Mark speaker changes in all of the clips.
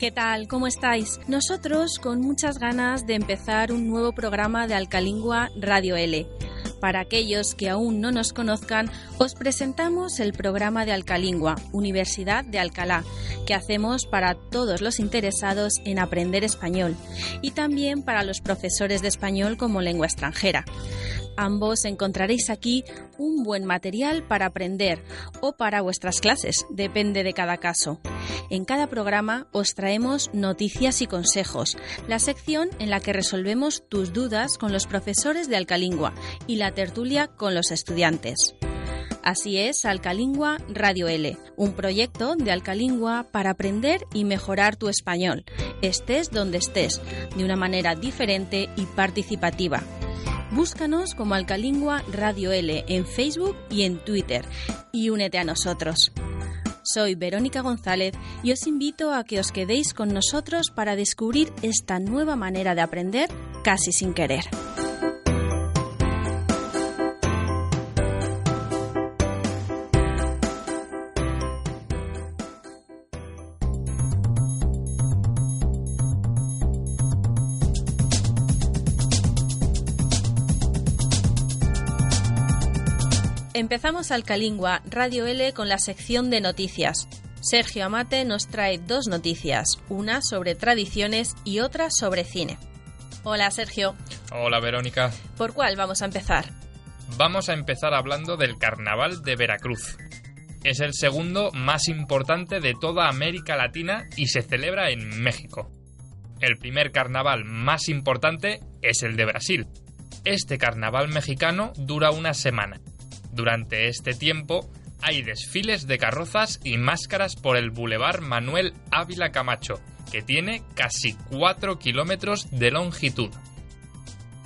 Speaker 1: ¿Qué tal? ¿Cómo estáis? Nosotros con muchas ganas de empezar un nuevo programa de Alcalingua Radio L. Para aquellos que aún no nos conozcan, os presentamos el programa de Alcalingua, Universidad de Alcalá, que hacemos para todos los interesados en aprender español y también para los profesores de español como lengua extranjera. Ambos encontraréis aquí un buen material para aprender o para vuestras clases, depende de cada caso. En cada programa os traemos noticias y consejos, la sección en la que resolvemos tus dudas con los profesores de Alcalingua y la tertulia con los estudiantes. Así es Alcalingua Radio L, un proyecto de Alcalingua para aprender y mejorar tu español, estés donde estés, de una manera diferente y participativa. Búscanos como Alcalingua Radio L en Facebook y en Twitter y únete a nosotros. Soy Verónica González y os invito a que os quedéis con nosotros para descubrir esta nueva manera de aprender casi sin querer. Empezamos Alcalingua Radio L con la sección de noticias. Sergio Amate nos trae dos noticias, una sobre tradiciones y otra sobre cine. Hola Sergio.
Speaker 2: Hola Verónica.
Speaker 1: ¿Por cuál vamos a empezar?
Speaker 2: Vamos a empezar hablando del Carnaval de Veracruz. Es el segundo más importante de toda América Latina y se celebra en México. El primer carnaval más importante es el de Brasil. Este carnaval mexicano dura una semana durante este tiempo hay desfiles de carrozas y máscaras por el Boulevard Manuel Ávila Camacho, que tiene casi 4 kilómetros de longitud.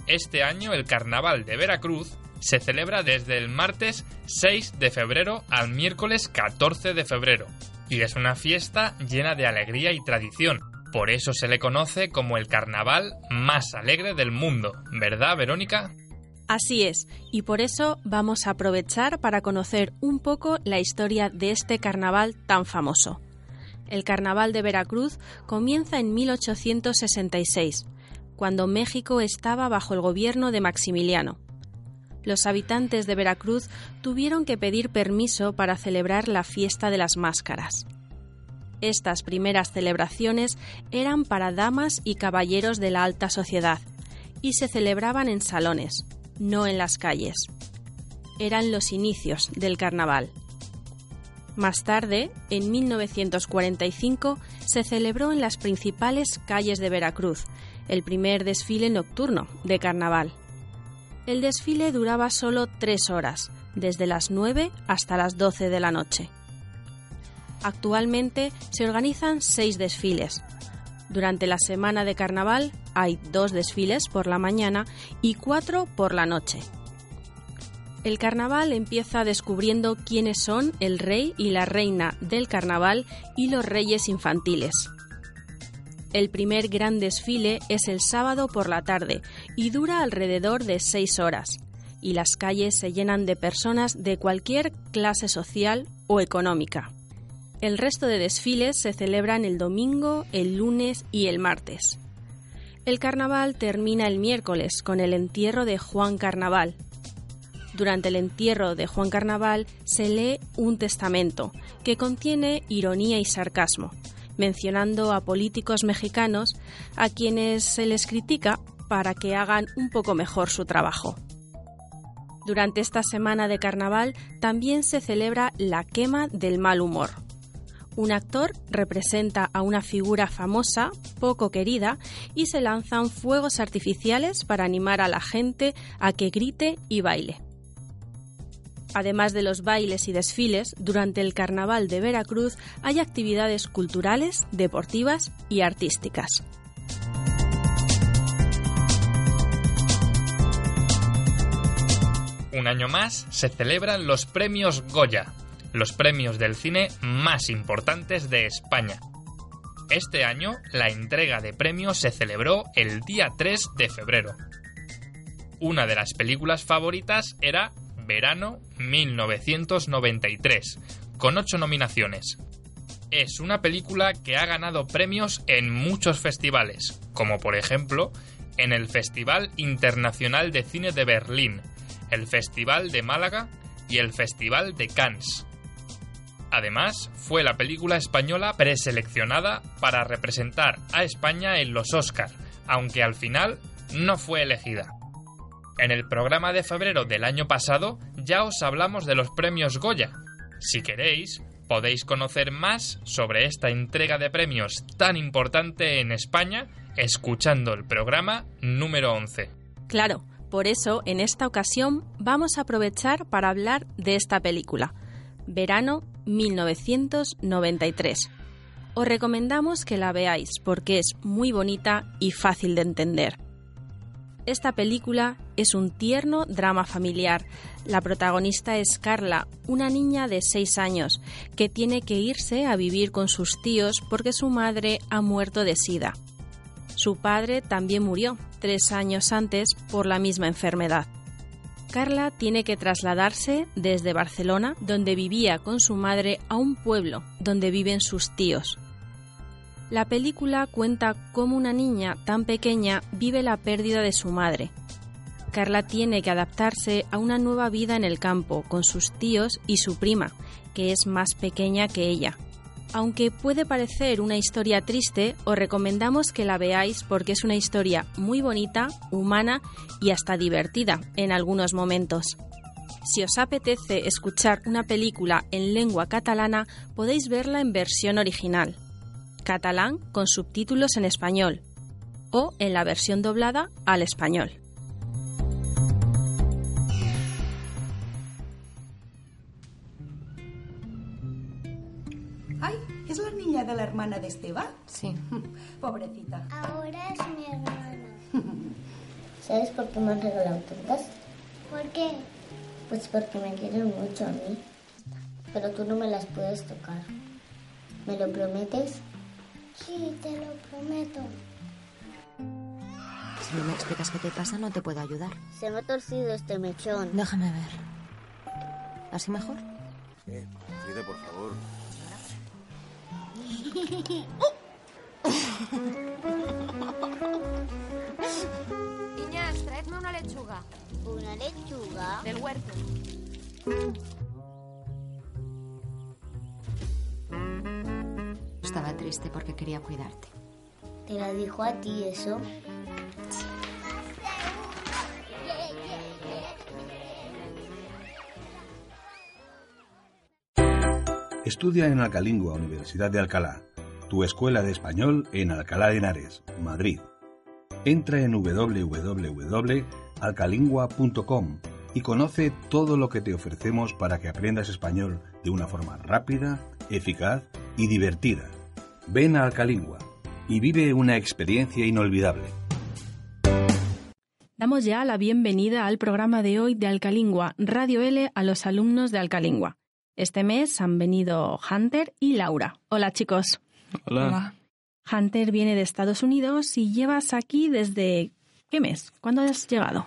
Speaker 2: Este año el Carnaval de Veracruz se celebra desde el martes 6 de febrero al miércoles 14 de febrero, y es una fiesta llena de alegría y tradición. Por eso se le conoce como el carnaval más alegre del mundo, ¿verdad, Verónica?
Speaker 1: Así es, y por eso vamos a aprovechar para conocer un poco la historia de este carnaval tan famoso. El carnaval de Veracruz comienza en 1866, cuando México estaba bajo el gobierno de Maximiliano. Los habitantes de Veracruz tuvieron que pedir permiso para celebrar la fiesta de las máscaras. Estas primeras celebraciones eran para damas y caballeros de la alta sociedad y se celebraban en salones, no en las calles. Eran los inicios del carnaval. Más tarde, en 1945, se celebró en las principales calles de Veracruz el primer desfile nocturno de carnaval. El desfile duraba solo tres horas, desde las 9 hasta las 12 de la noche. Actualmente se organizan seis desfiles. Durante la semana de carnaval hay dos desfiles por la mañana y cuatro por la noche. El carnaval empieza descubriendo quiénes son el rey y la reina del carnaval y los reyes infantiles. El primer gran desfile es el sábado por la tarde y dura alrededor de seis horas, y las calles se llenan de personas de cualquier clase social o económica. El resto de desfiles se celebran el domingo, el lunes y el martes. El carnaval termina el miércoles con el entierro de Juan Carnaval. Durante el entierro de Juan Carnaval se lee un testamento que contiene ironía y sarcasmo, mencionando a políticos mexicanos a quienes se les critica para que hagan un poco mejor su trabajo. Durante esta semana de carnaval también se celebra la quema del mal humor, Un actor representa a una figura famosa, poco querida, y se lanzan fuegos artificiales para animar a la gente a que grite y baile. Además de los bailes y desfiles, durante el Carnaval de Veracruz hay actividades culturales, deportivas y artísticas.
Speaker 2: Un año más se celebran los premios Goya, los premios del cine más importantes de España. Este año la entrega de premios se celebró el día 3 de febrero. Una de las películas favoritas era Verano 1993, con ocho nominaciones. Es una película que ha ganado premios en muchos festivales, como por ejemplo en el Festival Internacional de Cine de Berlín, el Festival de Málaga y el Festival de Cannes. Además, fue la película española preseleccionada para representar a España en los Oscar, aunque al final no fue elegida. En el programa de febrero del año pasado ya os hablamos de los premios Goya. Si queréis, podéis conocer más sobre esta entrega de premios tan importante en España escuchando el programa número 11.
Speaker 1: Claro, por eso en esta ocasión vamos a aprovechar para hablar de esta película, Verano 1993. Os recomendamos que la veáis porque es muy bonita y fácil de entender. Esta película es un tierno drama familiar. La protagonista es Carla, una niña de 6 años, que tiene que irse a vivir con sus tíos porque su madre ha muerto de sida. Su padre también murió tres años antes por la misma enfermedad. Carla tiene que trasladarse desde Barcelona, donde vivía con su madre, a un pueblo donde viven sus tíos. La película cuenta cómo una niña tan pequeña vive la pérdida de su madre. Carla tiene que adaptarse a una nueva vida en el campo con sus tíos y su prima, que es más pequeña que ella. Aunque puede parecer una historia triste, os recomendamos que la veáis porque es una historia muy bonita, humana y hasta divertida en algunos momentos. Si os apetece escuchar una película en lengua catalana, podéis verla en versión original, catalán con subtítulos en español, o en la versión doblada al español.
Speaker 3: De la hermana de Esteban?
Speaker 4: Sí.
Speaker 3: Pobrecita.
Speaker 5: Ahora es mi hermana.
Speaker 4: ¿Sabes por qué me han regalado tortas?
Speaker 5: ¿Por qué?
Speaker 4: Pues porque me quieren mucho a mí. Pero tú no me las puedes tocar. ¿Me lo prometes?
Speaker 5: Sí, te lo prometo.
Speaker 6: Si no me explicas qué te pasa, no te puedo ayudar.
Speaker 4: Se me ha torcido este mechón.
Speaker 6: Déjame ver. ¿Así mejor?
Speaker 7: Sí, Frida, por favor.
Speaker 8: Niñas, traedme una lechuga
Speaker 5: ¿Una lechuga?
Speaker 8: del huerto.
Speaker 6: Estaba triste porque quería cuidarte.
Speaker 4: ¿Te la dijo a ti eso?
Speaker 7: Estudia en Alcalingua, Universidad de Alcalá, tu escuela de español en Alcalá de Henares, Madrid. Entra en www.alcalingua.com y conoce todo lo que te ofrecemos para que aprendas español de una forma rápida, eficaz y divertida. Ven a Alcalingua y vive una experiencia inolvidable.
Speaker 1: Damos ya la bienvenida al programa de hoy de Alcalingua, Radio L, a los alumnos de Alcalingua. Este mes han venido Hunter y Laura. Hola chicos.
Speaker 9: Hola.
Speaker 1: Hunter viene de Estados Unidos y llevas aquí desde... ¿Qué mes? ¿Cuándo has llegado?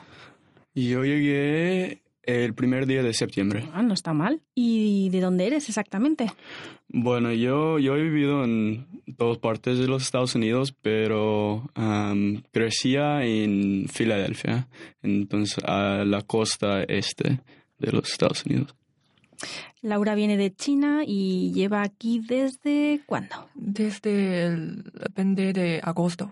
Speaker 9: Yo llegué el primer día de septiembre.
Speaker 1: Ah, no está mal. ¿Y de dónde eres exactamente?
Speaker 9: Bueno, yo, yo he vivido en todas partes de los Estados Unidos, pero am, crecía en Filadelfia, entonces a la costa este de los Estados Unidos.
Speaker 1: Laura viene de China y lleva aquí desde... ¿Cuándo?
Speaker 10: Desde el 20 de agosto.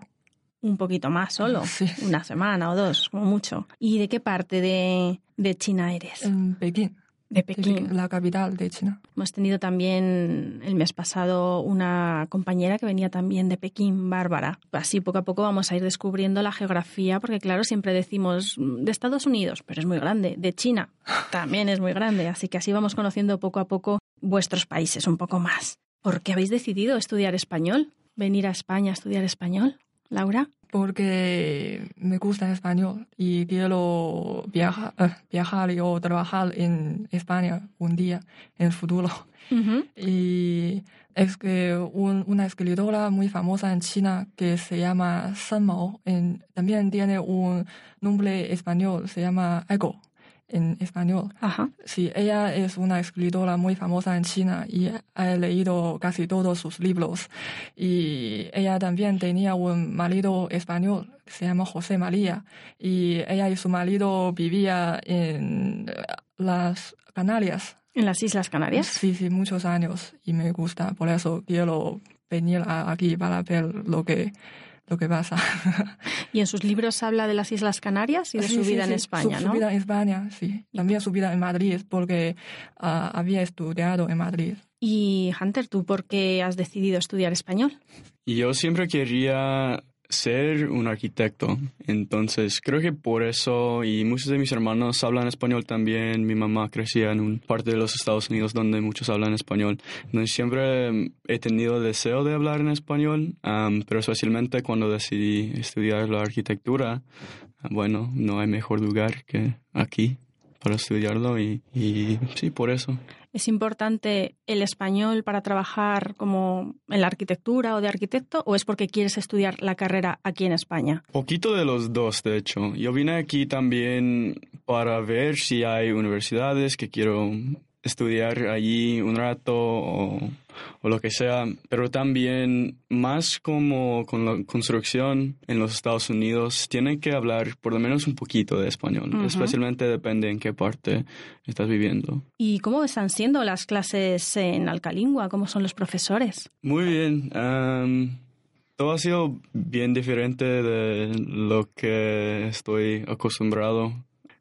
Speaker 1: Un poquito más solo.
Speaker 10: Sí.
Speaker 1: Una semana o dos, como mucho. ¿Y de qué parte de, de China eres?
Speaker 10: En Pekín.
Speaker 1: De Pekín.
Speaker 10: La capital de China.
Speaker 1: Hemos tenido también el mes pasado una compañera que venía también de Pekín, Bárbara. Así poco a poco vamos a ir descubriendo la geografía, porque claro, siempre decimos de Estados Unidos, pero es muy grande, de China también es muy grande, así que así vamos conociendo poco a poco vuestros países un poco más. ¿Por qué habéis decidido estudiar español? ¿Venir a España a estudiar español? Laura.
Speaker 10: Porque me gusta el español y quiero viajar, eh, viajar o trabajar en España un día en el futuro. Y es que una escritora muy famosa en China que se llama San Mao también tiene un nombre español, se llama Ego en español.
Speaker 1: Ajá.
Speaker 10: Sí, ella es una escritora muy famosa en China y he leído casi todos sus libros. Y ella también tenía un marido español, se llama José María, y ella y su marido vivían en las Canarias.
Speaker 1: ¿En las Islas Canarias?
Speaker 10: Sí, sí, muchos años y me gusta, por eso quiero venir aquí para ver lo que lo que pasa.
Speaker 1: y en sus libros habla de las Islas Canarias y de su vida en España,
Speaker 10: ¿no? Su vida en España, sí. También su vida en Madrid, porque ah, había estudiado en Madrid.
Speaker 1: Y Hunter, ¿tú por qué has decidido estudiar español?
Speaker 9: Yo siempre quería ser un arquitecto. Entonces, creo que por eso, y muchos de mis hermanos hablan español también. Mi mamá crecía en una parte de los Estados Unidos donde muchos hablan español. Entonces, siempre he tenido deseo de hablar en español, pero especialmente cuando decidí estudiar la arquitectura, bueno, no hay mejor lugar que aquí para estudiarlo y, y sí, por eso.
Speaker 1: ¿Es importante el español para trabajar como en la arquitectura o de arquitecto o es porque quieres estudiar la carrera aquí en España?
Speaker 9: Poquito de los dos, de hecho. Yo vine aquí también para ver si hay universidades que quiero estudiar allí un rato o, lo que sea, pero también más como con la construcción en los Estados Unidos, tienen que hablar por lo menos un poquito de español, especialmente depende en qué parte estás viviendo.
Speaker 1: ¿Y cómo están siendo las clases en Alcalingua? ¿Cómo son los profesores?
Speaker 9: Muy bien. todo ha sido bien diferente de lo que estoy acostumbrado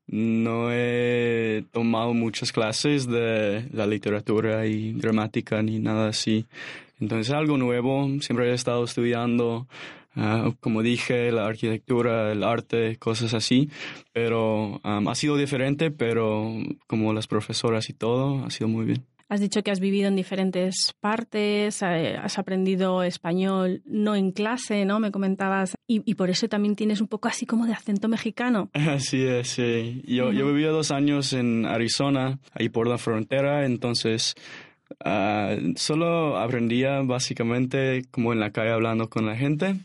Speaker 9: no he tomado muchas clases de la literatura y gramática ni nada así. Entonces algo nuevo, siempre he estado estudiando, ah, como dije, la arquitectura, el arte, cosas así, pero ha sido diferente, pero como las profesoras y todo, ha sido muy bien.
Speaker 1: Has dicho que has vivido en diferentes partes, eh, has aprendido español no en clase, ¿no? Me comentabas. Y, por eso también tienes un poco así como de acento mexicano.
Speaker 9: Así es, sí. Yo, yo viví dos años en Arizona, ahí por la frontera, entonces ah, solo aprendía básicamente como en la calle hablando con la gente.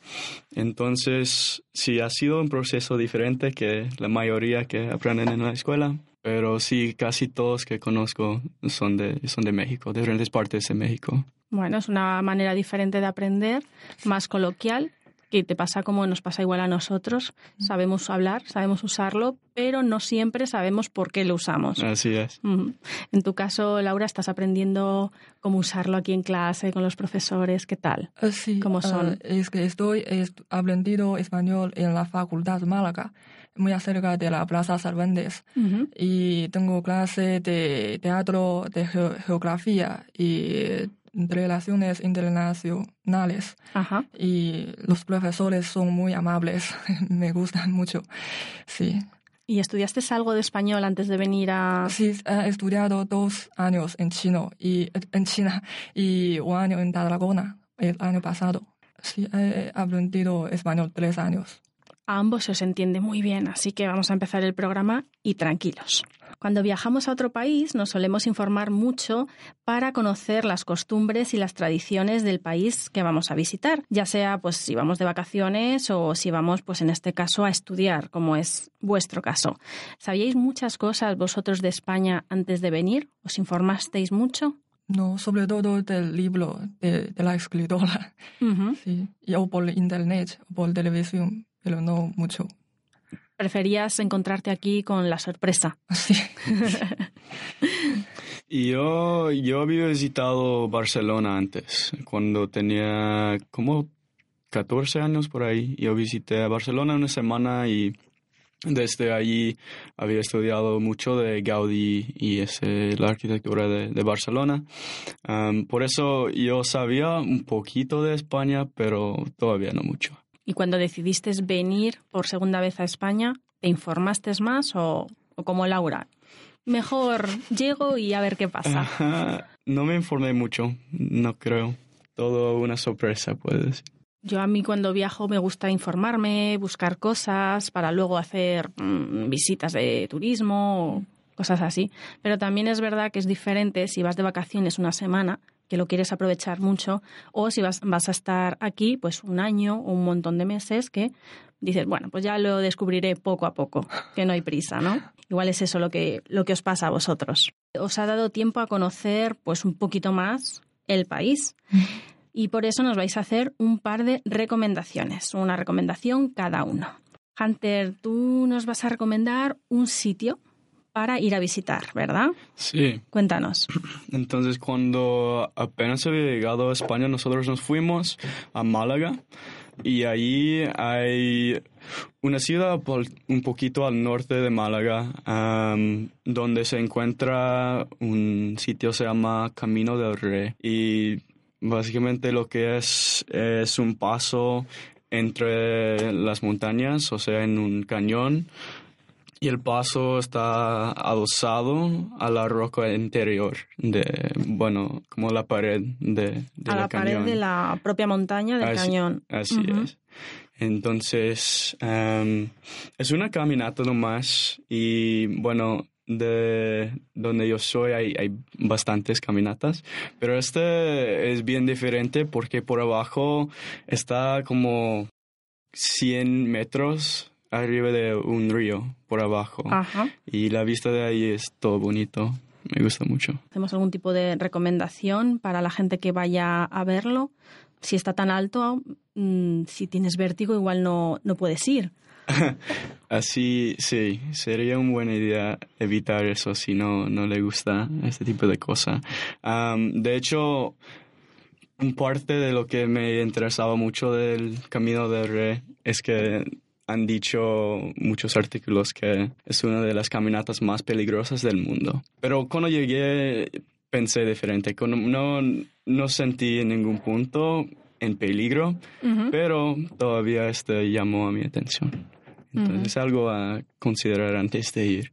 Speaker 9: Entonces, sí, ha sido un proceso diferente que la mayoría que aprenden en la escuela. Pero sí, casi todos que conozco son de, son de México, de diferentes partes de México.
Speaker 1: Bueno, es una manera diferente de aprender, más coloquial, que te pasa como nos pasa igual a nosotros. Sabemos hablar, sabemos usarlo, pero no siempre sabemos por qué lo usamos.
Speaker 9: Así es.
Speaker 1: En tu caso, Laura, estás aprendiendo cómo usarlo aquí en clase, con los profesores, ¿qué tal?
Speaker 10: Eh, sí,
Speaker 1: ¿Cómo son?
Speaker 10: Eh, es que estoy aprendiendo español en la Facultad Málaga muy acerca de la Plaza Cervantes. Y tengo clase de teatro, de geografía y relaciones internacionales. Y los profesores son muy amables, me gustan mucho. Sí.
Speaker 1: ¿Y estudiaste algo de español antes de venir a...?
Speaker 10: Sí, he estudiado dos años en, chino y, en China y un año en Tarragona el año pasado. Sí, he aprendido español tres años.
Speaker 1: A ambos se os entiende muy bien, así que vamos a empezar el programa y tranquilos. Cuando viajamos a otro país nos solemos informar mucho para conocer las costumbres y las tradiciones del país que vamos a visitar, ya sea pues si vamos de vacaciones o si vamos pues en este caso a estudiar, como es vuestro caso. ¿Sabíais muchas cosas vosotros de España antes de venir? ¿Os informasteis mucho?
Speaker 10: No, sobre todo del libro de, la escritora, sí, o por internet, o por televisión pero no mucho.
Speaker 1: Preferías encontrarte aquí con la sorpresa.
Speaker 10: Sí.
Speaker 9: yo, yo había visitado Barcelona antes, cuando tenía como 14 años por ahí. Yo visité a Barcelona una semana y desde allí había estudiado mucho de Gaudí y ese, la arquitectura de, de Barcelona. Um, por eso yo sabía un poquito de España, pero todavía no mucho.
Speaker 1: Y cuando decidiste venir por segunda vez a España, ¿te informaste más o, o como Laura? Mejor llego y a ver qué pasa.
Speaker 9: Ajá. No me informé mucho, no creo. Todo una sorpresa, puedes decir.
Speaker 1: Yo a mí cuando viajo me gusta informarme, buscar cosas para luego hacer mm, visitas de turismo cosas así. Pero también es verdad que es diferente si vas de vacaciones una semana, que lo quieres aprovechar mucho, o si vas, vas a estar aquí pues un año o un montón de meses que dices, bueno, pues ya lo descubriré poco a poco, que no hay prisa, ¿no? Igual es eso lo que, lo que os pasa a vosotros. Os ha dado tiempo a conocer pues un poquito más el país y por eso nos vais a hacer un par de recomendaciones, una recomendación cada uno. Hunter, tú nos vas a recomendar un sitio para ir a visitar, ¿verdad?
Speaker 9: Sí.
Speaker 1: Cuéntanos.
Speaker 9: Entonces, cuando apenas había llegado a España, nosotros nos fuimos a Málaga y ahí hay una ciudad un poquito al norte de Málaga donde se encuentra un sitio se llama Camino del Rey y básicamente lo que es es un paso entre las montañas, o sea, en un cañón y el paso está adosado a la roca interior de, bueno, como la pared de, de
Speaker 1: a
Speaker 9: la
Speaker 1: la pared
Speaker 9: cañón.
Speaker 1: de la propia montaña del
Speaker 9: Así-
Speaker 1: cañón.
Speaker 9: Así es. Entonces, em, es una caminata nomás y bueno, de donde yo soy hay, hay bastantes caminatas, pero este es bien diferente porque por abajo está como 100 metros arriba de un río por abajo
Speaker 1: Ajá.
Speaker 9: y la vista de ahí es todo bonito. Me gusta mucho.
Speaker 1: ¿Hacemos algún tipo de recomendación para la gente que vaya a verlo? Si está tan alto, mm, si tienes vértigo, igual no, no puedes ir.
Speaker 9: Así, sí, sería una buena idea evitar eso si no, no le gusta este tipo de cosas. Am, de hecho, parte de lo que me interesaba mucho del Camino del Rey es que han dicho muchos artículos que es una de las caminatas más peligrosas del mundo. Pero cuando llegué pensé diferente. No, no sentí en ningún punto en peligro,
Speaker 1: Ujú.
Speaker 9: pero todavía este llamó a mi atención. Entonces
Speaker 1: Ujú.
Speaker 9: es algo a considerar antes de ir,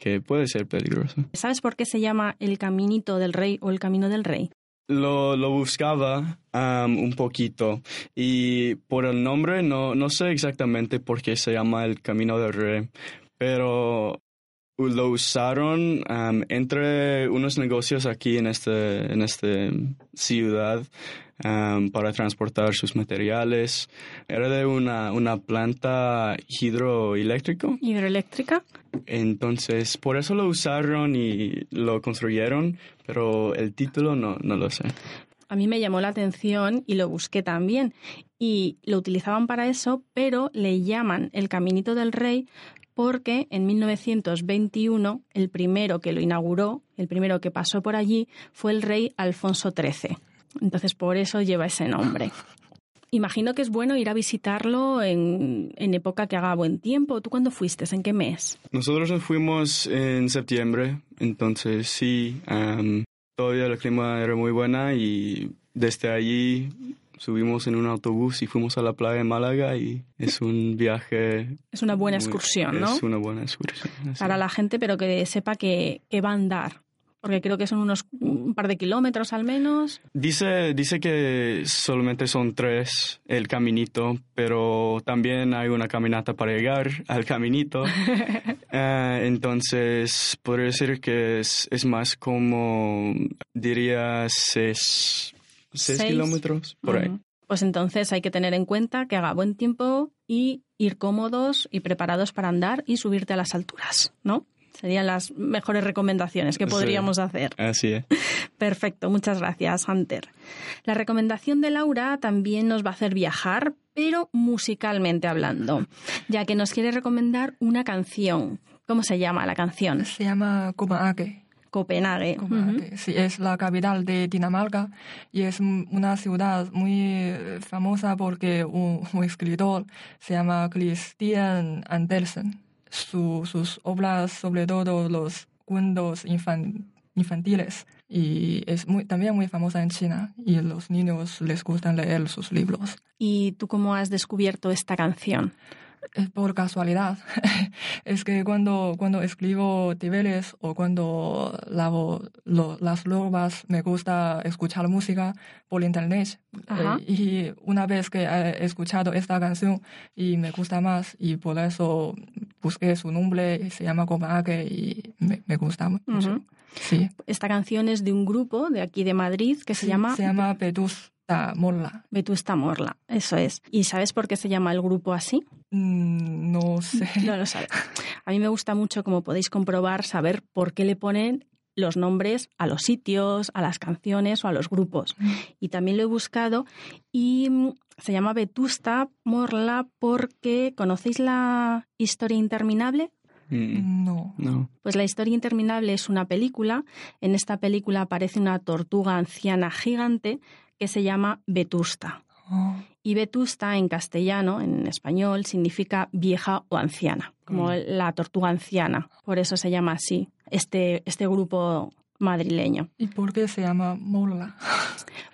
Speaker 9: que puede ser peligroso.
Speaker 1: ¿Sabes por qué se llama el Caminito del Rey o el Camino del Rey?
Speaker 9: Lo, lo buscaba am, un poquito. Y por el nombre no, no sé exactamente por qué se llama el Camino del Rey, pero lo usaron entre unos negocios aquí en este en esta ciudad para transportar sus materiales. Era de una, una planta hidroeléctrico.
Speaker 1: ¿Hidroeléctrica?
Speaker 9: Entonces, por eso lo usaron y lo construyeron, pero el título no, no lo sé.
Speaker 1: A mí me llamó la atención y lo busqué también. Y lo utilizaban para eso, pero le llaman el Caminito del Rey porque en 1921 el primero que lo inauguró, el primero que pasó por allí, fue el rey Alfonso XIII. Entonces por eso lleva ese nombre. Imagino que es bueno ir a visitarlo en, época que haga buen tiempo. ¿Tú cuándo fuiste? ¿En qué mes?
Speaker 9: Nosotros nos fuimos en septiembre, entonces sí, todavía el clima era muy buena y desde allí subimos en un autobús y fuimos a la playa de Málaga y es un viaje...
Speaker 1: Es una buena
Speaker 9: muy-
Speaker 1: excursión, ¿no?
Speaker 9: Es una buena excursión. así.
Speaker 1: Para la gente, pero que sepa que, que va a andar. Porque creo que son unos un par de kilómetros al menos.
Speaker 9: Dice, dice que solamente son tres el caminito, pero también hay una caminata para llegar al caminito. Ah, entonces, podría decir que es, es más como, diría, seis, seis,
Speaker 1: Seis.
Speaker 9: kilómetros por ahí.
Speaker 1: Pues entonces hay que tener en cuenta que haga buen tiempo y ir cómodos y preparados para andar y subirte a las alturas, ¿no? Serían las mejores recomendaciones que
Speaker 9: Sí.
Speaker 1: podríamos hacer.
Speaker 9: Así es.
Speaker 1: Perfecto, muchas gracias, Hunter. La recomendación de Laura también nos va a hacer viajar, pero musicalmente hablando, ya que nos quiere recomendar una canción. ¿Cómo se llama la canción?
Speaker 10: Se llama Copenhague.
Speaker 1: Copenhague.
Speaker 10: Copenhague, Sí, es la capital de Dinamarca y es un- una ciudad muy eh, famosa porque un, un escritor se llama Christian Andersen su- sus obras, sobre todo los cuentos infan- infantiles. Y es muy, también muy famosa en China y los niños les gustan leer sus libros.
Speaker 1: ¿Y tú cómo has descubierto esta canción?
Speaker 10: Es por casualidad. es que cuando, cuando escribo niveles o cuando lavo lo- las robas, me gusta escuchar música por internet.
Speaker 1: Ajá.
Speaker 10: Eh, y una vez que he escuchado esta canción y me gusta más, y por eso busqué su nombre, se llama Copenhague y me, me gusta mucho.
Speaker 1: Ujú.
Speaker 10: Sí.
Speaker 1: Esta canción es de un grupo de aquí de Madrid que se
Speaker 10: Sí,
Speaker 1: llama
Speaker 10: Se llama Vetusta Morla.
Speaker 1: Vetusta Morla. Eso es. ¿Y sabes por qué se llama el grupo así?
Speaker 10: Mm, no sé.
Speaker 1: No lo sabes. A mí me gusta mucho, como podéis comprobar, saber por qué le ponen los nombres a los sitios, a las canciones o a los grupos. Y también lo he buscado y mm, se llama Vetusta Morla porque ¿conocéis la historia interminable?
Speaker 9: Mm,
Speaker 10: No.
Speaker 9: no.
Speaker 1: Pues La historia interminable es una película. En esta película aparece una tortuga anciana gigante que se llama Vetusta.
Speaker 10: Oh,
Speaker 1: Y Vetusta en castellano, en español, significa vieja o anciana, como
Speaker 10: Mm.
Speaker 1: la tortuga anciana. Por eso se llama así este, este grupo madrileño.
Speaker 10: ¿Y por qué se llama Morla?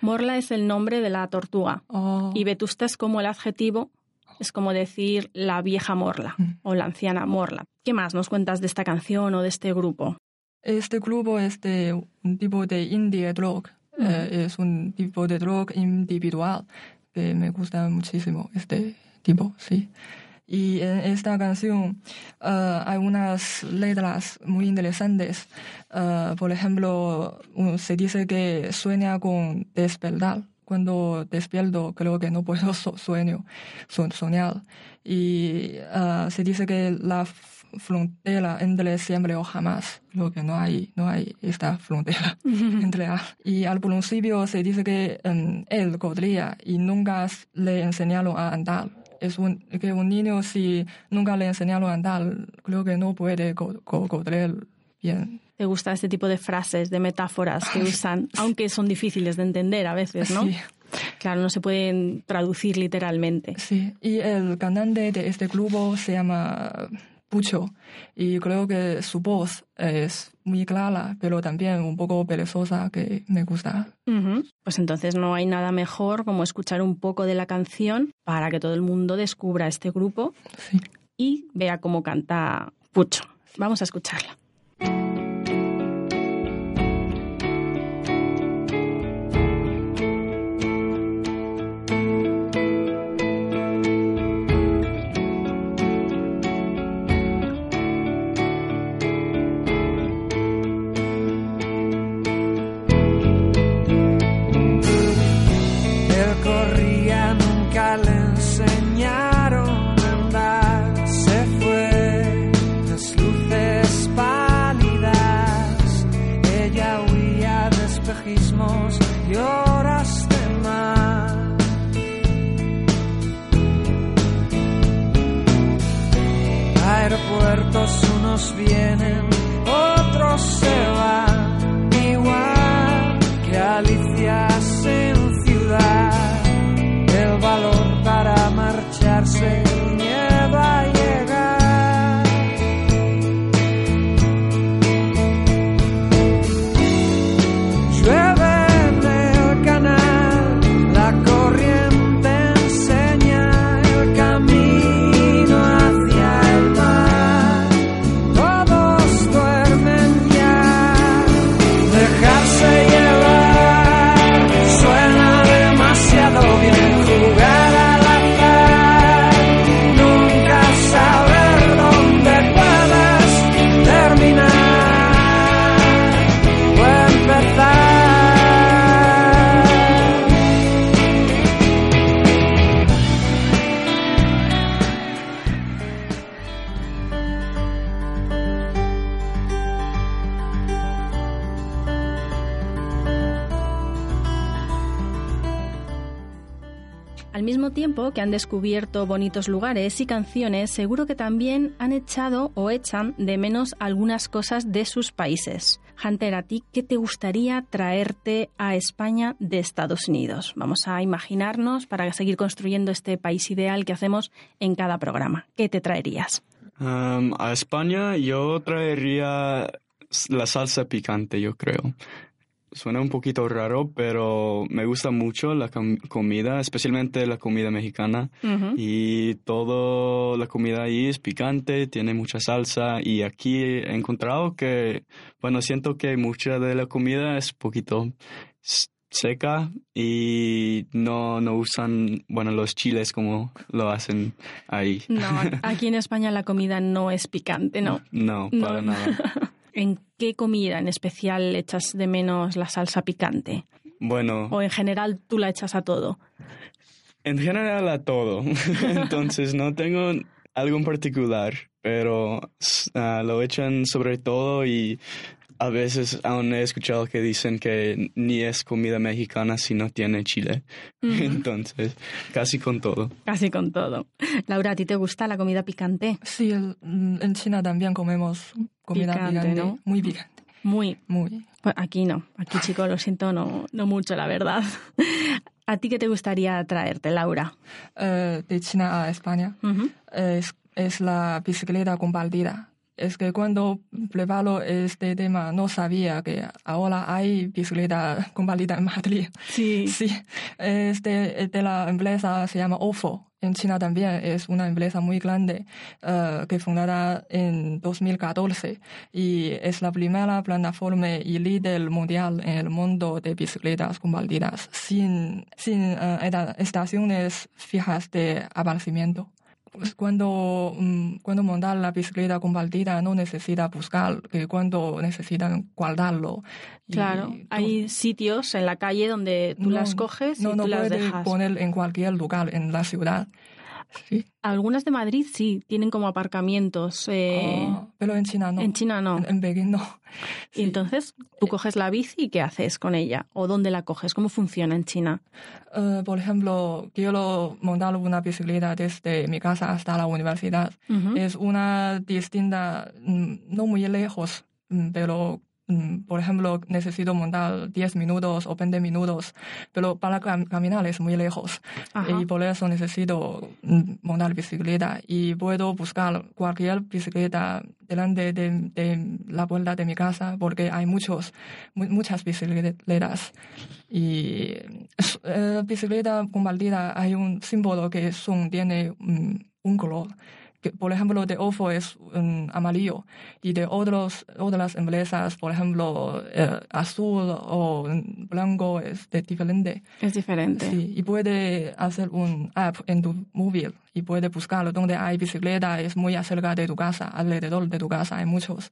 Speaker 1: Morla es el nombre de la tortuga
Speaker 10: Oh,
Speaker 1: y Vetusta es como el adjetivo, es como decir la vieja morla
Speaker 10: Mm.
Speaker 1: o la anciana morla. ¿Qué más nos cuentas de esta canción o de este grupo?
Speaker 10: Este grupo es de un tipo de indie rock. Eh, es un tipo de rock individual que me gusta muchísimo, este tipo, sí. Y en esta canción eh, hay unas letras muy interesantes. Eh, por ejemplo, se dice que sueña con despertar. Cuando despierto, creo que no puedo so- sueño, so- soñar. Y se dice que la frontera entre siempre o jamás, lo que no hay, no hay esta frontera entre Y al principio se dice que em, él podría y nunca le enseñaron a andar. Es un, que un niño si nunca le enseñaron a andar, creo que no puede co- co- correr bien.
Speaker 1: ¿Te gusta este tipo de frases, de metáforas que usan, aunque son difíciles de entender a veces, no?
Speaker 10: Sí.
Speaker 1: Claro, no se pueden traducir literalmente.
Speaker 10: Sí, y el cantante de este grupo se llama Pucho y creo que su voz es muy clara, pero también un poco perezosa que me gusta.
Speaker 1: Pues entonces no hay nada mejor como escuchar un poco de la canción para que todo el mundo descubra este grupo
Speaker 10: Sí.
Speaker 1: y vea cómo canta Pucho. Vamos a escucharla.
Speaker 8: Vienen,
Speaker 1: han descubierto bonitos lugares y canciones, seguro que también han echado o echan de menos algunas cosas de sus países. Hunter, ¿a ti qué te gustaría traerte a España de Estados Unidos? Vamos a imaginarnos para seguir construyendo este país ideal que hacemos en cada programa. ¿Qué te traerías?
Speaker 9: Um, a España yo traería la salsa picante, yo creo. Suena un poquito raro, pero me gusta mucho la com- comida, especialmente la comida mexicana. Y toda la comida ahí es picante, tiene mucha salsa. Y aquí he encontrado que, bueno, siento que mucha de la comida es poquito seca y no, no usan, bueno, los chiles como lo hacen ahí.
Speaker 1: No, aquí en España la comida no es picante, ¿no?
Speaker 9: No,
Speaker 1: No.
Speaker 9: para nada.
Speaker 1: ¿En qué comida en especial echas de menos la salsa picante?
Speaker 9: Bueno,
Speaker 1: ¿O en general tú la echas a todo?
Speaker 9: en general a todo. Entonces no tengo algo en particular, pero ah, lo echan sobre todo y a veces aún he escuchado que dicen que ni es comida mexicana si no tiene chile.
Speaker 1: Ujú.
Speaker 9: Entonces, casi con todo.
Speaker 1: Casi con todo. Laura, ¿a ti te gusta la comida picante?
Speaker 10: Sí, el- mm, en China también comemos comida
Speaker 1: Picante,
Speaker 10: picante,
Speaker 1: ¿no?
Speaker 10: muy picante.
Speaker 1: Muy.
Speaker 10: Muy.
Speaker 1: Pues aquí no. Aquí, chico, lo siento, no, no mucho, la verdad. ¿A ti qué te gustaría traerte, Laura?
Speaker 10: Eh, de China a España
Speaker 1: Ujú.
Speaker 10: es, es la bicicleta compartida. Es que cuando preparo este tema no sabía que ahora hay bicicleta compartida en Madrid.
Speaker 1: Sí.
Speaker 10: Sí, es de, es de la empresa se llama OFO. En China también es una empresa muy grande eh, que fundada en 2014 y es la primera plataforma y líder mundial en el mundo de bicicletas compartidas sin, sin eh, esta- estaciones fijas de abastecimiento. Pues cuando, mm, cuando montar la bicicleta compartida no necesita buscar, que cuando necesitan guardarlo.
Speaker 1: Claro,
Speaker 10: tú-
Speaker 1: hay sitios en la calle donde tú
Speaker 10: no,
Speaker 1: las coges
Speaker 10: no,
Speaker 1: y
Speaker 10: no
Speaker 1: tú las
Speaker 10: puede
Speaker 1: dejas.
Speaker 10: poner en cualquier lugar en la ciudad. Sí.
Speaker 1: Algunas de Madrid sí, tienen como aparcamientos. eh,
Speaker 10: Ah, pero en China no.
Speaker 1: En China no.
Speaker 10: En, en no.
Speaker 1: Y entonces tú coges la bici y ¿qué haces con ella? ¿O dónde la coges? ¿Cómo funciona en China?
Speaker 10: Eh, por ejemplo, quiero montar una bicicleta desde mi casa hasta la universidad. Es una distinta, mm, no muy lejos, mm, pero por ejemplo, necesito montar 10 minutos o 20 minutos, pero para cam- caminar es muy lejos.
Speaker 1: Ajá.
Speaker 10: Y por eso necesito mm, montar bicicleta y puedo buscar cualquier bicicleta delante de, de la puerta de mi casa porque hay muchos, mu- muchas bicicletas. Y eh, bicicleta compartida hay un símbolo que son, tiene mm, un color. Que, por ejemplo, de OFO es mm, amarillo y de otros, otras empresas, por ejemplo, eh, azul o blanco es de diferente.
Speaker 1: Es diferente.
Speaker 10: Sí, y puede hacer un app en tu móvil y puede buscar donde hay bicicleta, es muy cerca de tu casa, alrededor de tu casa hay muchos,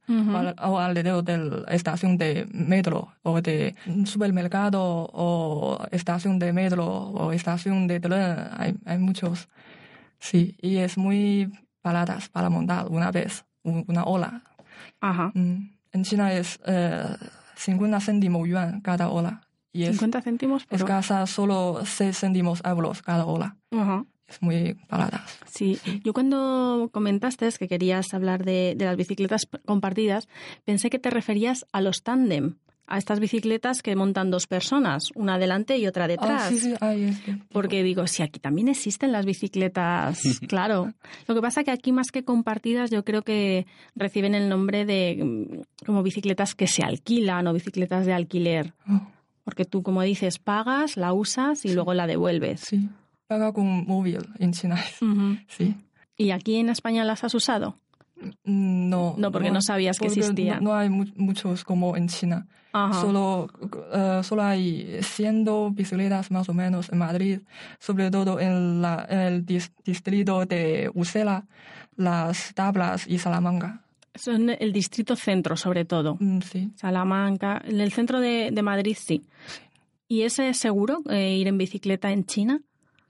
Speaker 10: o alrededor de la estación de metro o de supermercado o estación de metro o estación de tren, hay, hay muchos. Sí, y es muy baratas para montar una vez, un- una hora.
Speaker 1: Ajá.
Speaker 10: Mm, En China es eh, 50 céntimos yuan cada hora. Y es
Speaker 1: 50 céntimos por
Speaker 10: es
Speaker 1: hora.
Speaker 10: casa solo 6 céntimos euros cada hora.
Speaker 1: Ajá.
Speaker 10: Es muy barata.
Speaker 1: Sí, yo cuando comentaste que querías hablar de, de las bicicletas compartidas, pensé que te referías a los tándem, a estas bicicletas que montan dos personas, una delante y otra detrás.
Speaker 10: Ah, sí, sí, hay este.
Speaker 1: Porque digo, si aquí también existen las bicicletas, claro. Lo que pasa que aquí más que compartidas yo creo que reciben el nombre de mm, como bicicletas que se alquilan o bicicletas de alquiler.
Speaker 10: Oh,
Speaker 1: Porque tú, como dices, pagas, la usas y luego la devuelves.
Speaker 10: sí. Paga con móvil en China. Sí.
Speaker 1: ¿Y aquí en España las has usado?
Speaker 10: No.
Speaker 1: No, porque no sabías que
Speaker 10: porque
Speaker 1: existían.
Speaker 10: No, no hay mu- muchos como en China.
Speaker 1: Ajá.
Speaker 10: Solo, eh, solo hay 100 bicicletas más o menos en Madrid, sobre todo en, la, en el dis- distrito de Usela, Las Tablas y Salamanca.
Speaker 1: Son el distrito centro, sobre todo.
Speaker 10: Mm, sí.
Speaker 1: Salamanca. En el centro de, de Madrid, sí. ¿Y es seguro eh, ir en bicicleta en China?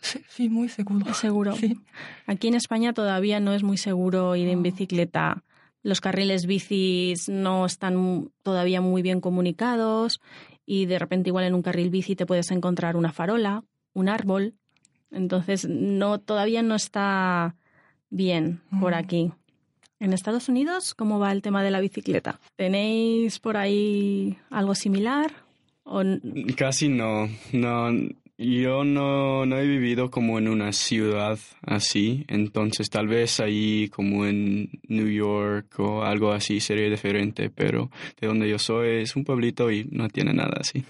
Speaker 10: Sí, sí, muy seguro.
Speaker 1: Seguro.
Speaker 10: Sí.
Speaker 1: Aquí en España todavía no es muy seguro ir en bicicleta. Los carriles bicis no están todavía muy bien comunicados y de repente igual en un carril bici te puedes encontrar una farola, un árbol. Entonces no todavía no está bien por
Speaker 10: Mm.
Speaker 1: aquí. En Estados Unidos, ¿cómo va el tema de la bicicleta? ¿Tenéis por ahí algo similar? ¿O
Speaker 9: Casi no, no. Yo no, no he vivido como en una ciudad así, entonces tal vez ahí como en New York o algo así sería diferente, pero de donde yo soy es un pueblito y no tiene nada así.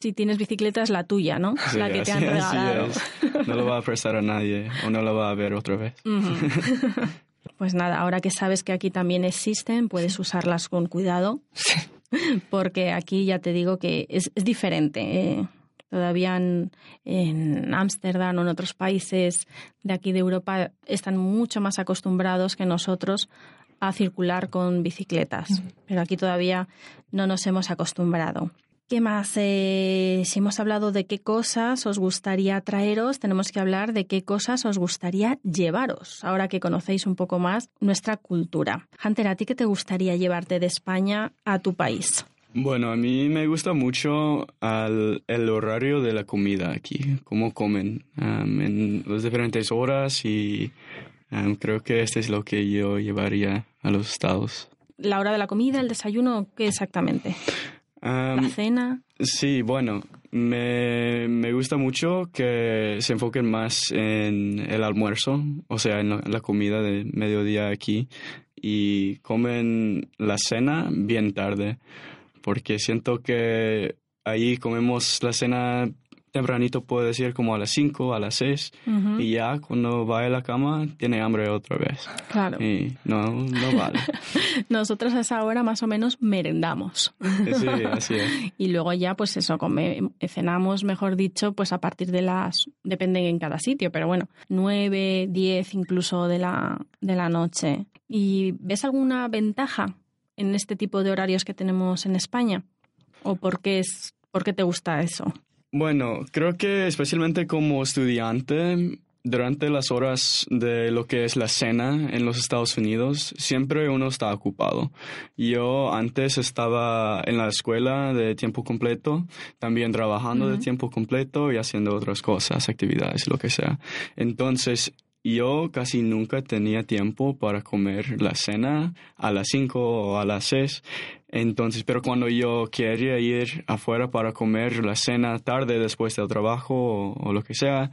Speaker 1: Si tienes bicicleta es la tuya, ¿no?
Speaker 9: Sí,
Speaker 1: la que te han regalado.
Speaker 9: No lo va a prestar a nadie o no lo va a ver otra vez.
Speaker 1: Pues nada, ahora que sabes que aquí también existen, puedes usarlas con cuidado, porque aquí ya te digo que es, es diferente. eh. Todavía en Ámsterdam o en otros países de aquí de Europa están mucho más acostumbrados que nosotros a circular con bicicletas, pero aquí todavía no nos hemos acostumbrado. ¿Qué más? Eh, si hemos hablado de qué cosas os gustaría traeros, tenemos que hablar de qué cosas os gustaría llevaros, ahora que conocéis un poco más nuestra cultura. Hunter, ¿a ti qué te gustaría llevarte de España a tu país?
Speaker 9: Bueno, a mí me gusta mucho al- el horario de la comida aquí, cómo comen um, en las diferentes horas y um, creo que este es lo que yo llevaría a los estados.
Speaker 1: ¿La hora de la comida, el desayuno, qué exactamente?
Speaker 9: Um,
Speaker 1: ¿La cena?
Speaker 9: Sí, bueno, me, me gusta mucho que se enfoquen más en el almuerzo, o sea, en la, en la comida de mediodía aquí, y comen la cena bien tarde, porque siento que ahí comemos la cena tempranito, puedo decir, como a las 5, a las 6,
Speaker 1: Ujú.
Speaker 9: y ya cuando va a la cama tiene hambre otra vez.
Speaker 1: Claro.
Speaker 9: Y no, no vale.
Speaker 1: Nosotros a esa hora más o menos merendamos.
Speaker 9: Sí, así es.
Speaker 1: Y luego ya, pues eso, come, cenamos, mejor dicho, pues a partir de las, depende en cada sitio, pero bueno, nueve, diez incluso de la, de la noche. ¿Y ves alguna ventaja en este tipo de horarios que tenemos en España? ¿O por qué, es, por qué te gusta eso?
Speaker 9: Bueno, creo que especialmente como estudiante, durante las horas de lo que es la cena en los Estados Unidos, siempre uno está ocupado. Yo antes estaba en la escuela de tiempo completo, también trabajando de tiempo completo y haciendo otras cosas, actividades, lo que sea. Entonces, yo casi nunca tenía tiempo para comer la cena a las 5 o a las 6. Entonces, pero cuando yo quería ir afuera para comer la cena tarde después del trabajo o, o lo que sea,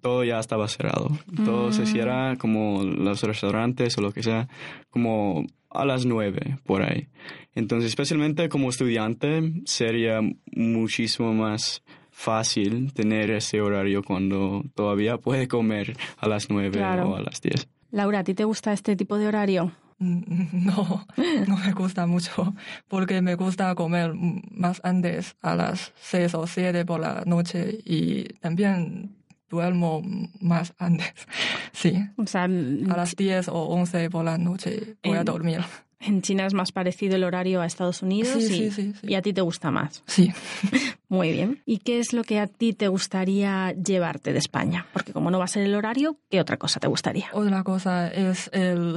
Speaker 9: todo ya estaba cerrado. Todo se
Speaker 11: Mm.
Speaker 9: cierra como los restaurantes o lo que sea, como a las 9 por ahí. Entonces, especialmente como estudiante, sería muchísimo más fácil tener ese horario cuando todavía puede comer a las 9
Speaker 1: Claro.
Speaker 9: o a las 10.
Speaker 1: Laura, ¿a ti te gusta este tipo de horario?
Speaker 10: No, no me gusta mucho porque me gusta comer más antes, a las seis o siete por la noche y también duermo más antes. Sí.
Speaker 1: O sea,
Speaker 10: a las 10 o 11 por la noche voy a dormir.
Speaker 1: En China es más parecido el horario a Estados Unidos
Speaker 10: Sí,
Speaker 1: y,
Speaker 10: sí, sí,
Speaker 1: y a ti te gusta más.
Speaker 10: Sí.
Speaker 1: Muy bien. ¿Y qué es lo que a ti te gustaría llevarte de España? Porque como no va a ser el horario, ¿qué otra cosa te gustaría?
Speaker 10: Otra cosa es el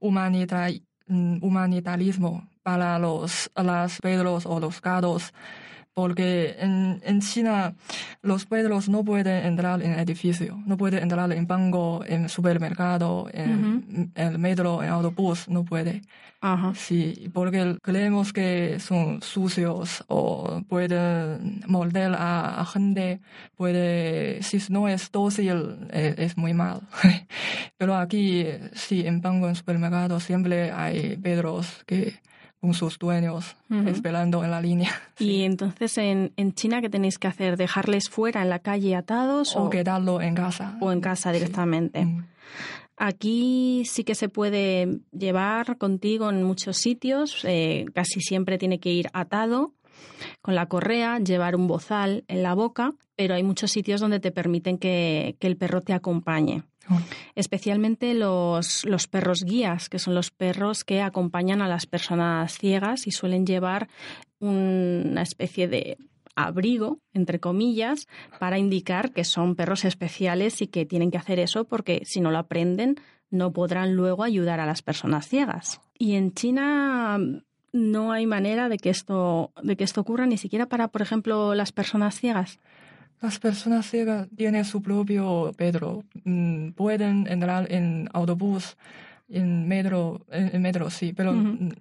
Speaker 10: humanita- humanitarismo para los las perros o los gatos. Porque en, en China los perros no pueden entrar en edificio, no pueden entrar en banco, en supermercado, en el metro, en autobús, no puede. Sí, porque creemos que son sucios o pueden morder a, a gente, puede, si no es dócil, es, es muy mal. Pero aquí, sí, en banco, en supermercado, siempre hay perros que con sus dueños esperando en la línea.
Speaker 1: Y entonces en, en China, ¿qué tenéis que hacer? ¿Dejarles fuera en la calle atados
Speaker 10: O quedarlo en casa.
Speaker 1: o en casa directamente? Aquí sí que se puede llevar contigo en muchos sitios, eh, casi siempre tiene que ir atado con la correa, llevar un bozal en la boca, pero hay muchos sitios donde te permiten que, que el perro te acompañe. Especialmente los, los perros guías, que son los perros que acompañan a las personas ciegas y suelen llevar una especie de abrigo, entre comillas, para indicar que son perros especiales y que tienen que hacer eso porque si no lo aprenden no podrán luego ayudar a las personas ciegas. Y en China no hay manera de que esto, de que esto ocurra ni siquiera para, por ejemplo, las personas ciegas.
Speaker 10: Las personas ciegas tienen su propio Pedro. Mm, Pueden entrar en autobús, en metro, en, metro sí, pero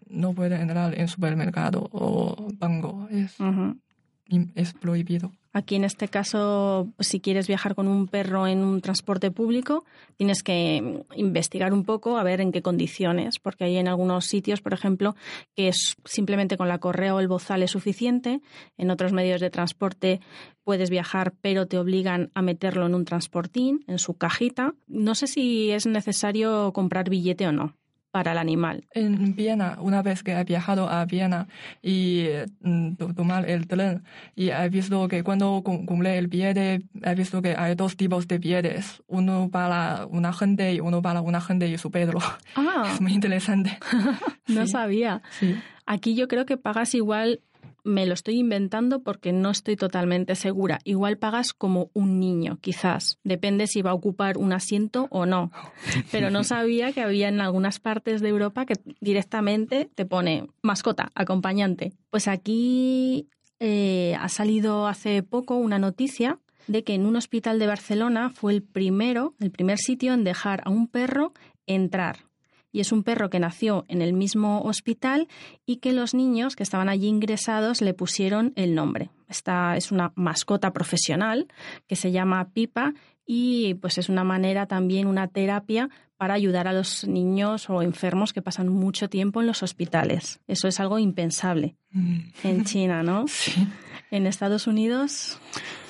Speaker 10: no pueden entrar en supermercado o banco. Es, es prohibido.
Speaker 1: Aquí en este caso, si quieres viajar con un perro en un transporte público, tienes que investigar un poco a ver en qué condiciones, porque hay en algunos sitios, por ejemplo, que es simplemente con la correa o el bozal es suficiente. En otros medios de transporte puedes viajar, pero te obligan a meterlo en un transportín, en su cajita. No sé si es necesario comprar billete o no para el animal.
Speaker 10: En Viena, una vez que he viajado a Viena y mm, tomar el tren, y he visto que cuando cumple el billete, he visto que hay dos tipos de billetes, uno para una gente y uno para una gente y su Pedro.
Speaker 1: Ah.
Speaker 10: Es muy interesante.
Speaker 1: no sabía.
Speaker 10: Sí.
Speaker 1: Aquí yo creo que pagas igual me lo estoy inventando porque no estoy totalmente segura. Igual pagas como un niño, quizás. Depende si va a ocupar un asiento o no. Pero no sabía que había en algunas partes de Europa que directamente te pone mascota, acompañante. Pues aquí eh, ha salido hace poco una noticia de que en un hospital de Barcelona fue el primero, el primer sitio en dejar a un perro entrar y es un perro que nació en el mismo hospital y que los niños que estaban allí ingresados le pusieron el nombre. Esta es una mascota profesional que se llama Pipa y pues es una manera también, una terapia para ayudar a los niños o enfermos que pasan mucho tiempo en los hospitales. Eso es algo impensable
Speaker 9: Mm.
Speaker 1: en China, ¿no?
Speaker 10: Sí.
Speaker 1: En Estados Unidos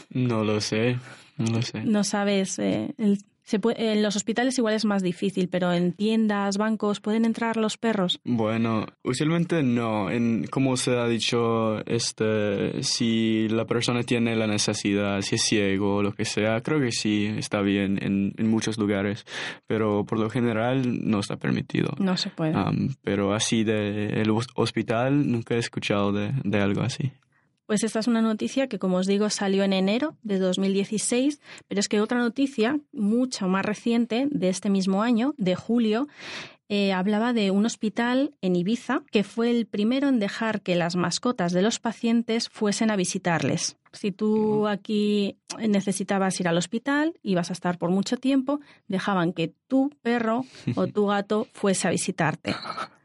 Speaker 9: No lo sé, no lo sé.
Speaker 1: no sabes eh, el se puede, en los hospitales igual es más difícil, pero en tiendas, bancos, ¿pueden entrar los perros?
Speaker 9: Bueno, usualmente no. En, como se ha dicho, este, si la persona tiene la necesidad, si es ciego o lo que sea, creo que sí está bien en, en muchos lugares, pero por lo general no está permitido.
Speaker 1: No se puede.
Speaker 9: Um, pero así de el hospital nunca he escuchado de, de algo así.
Speaker 1: Pues esta es una noticia que, como os digo, salió en enero de 2016, pero es que otra noticia, mucho más reciente, de este mismo año, de julio, eh, hablaba de un hospital en Ibiza que fue el primero en dejar que las mascotas de los pacientes fuesen a visitarles. Si tú aquí necesitabas ir al hospital, ibas a estar por mucho tiempo, dejaban que tu perro o tu gato fuese a visitarte.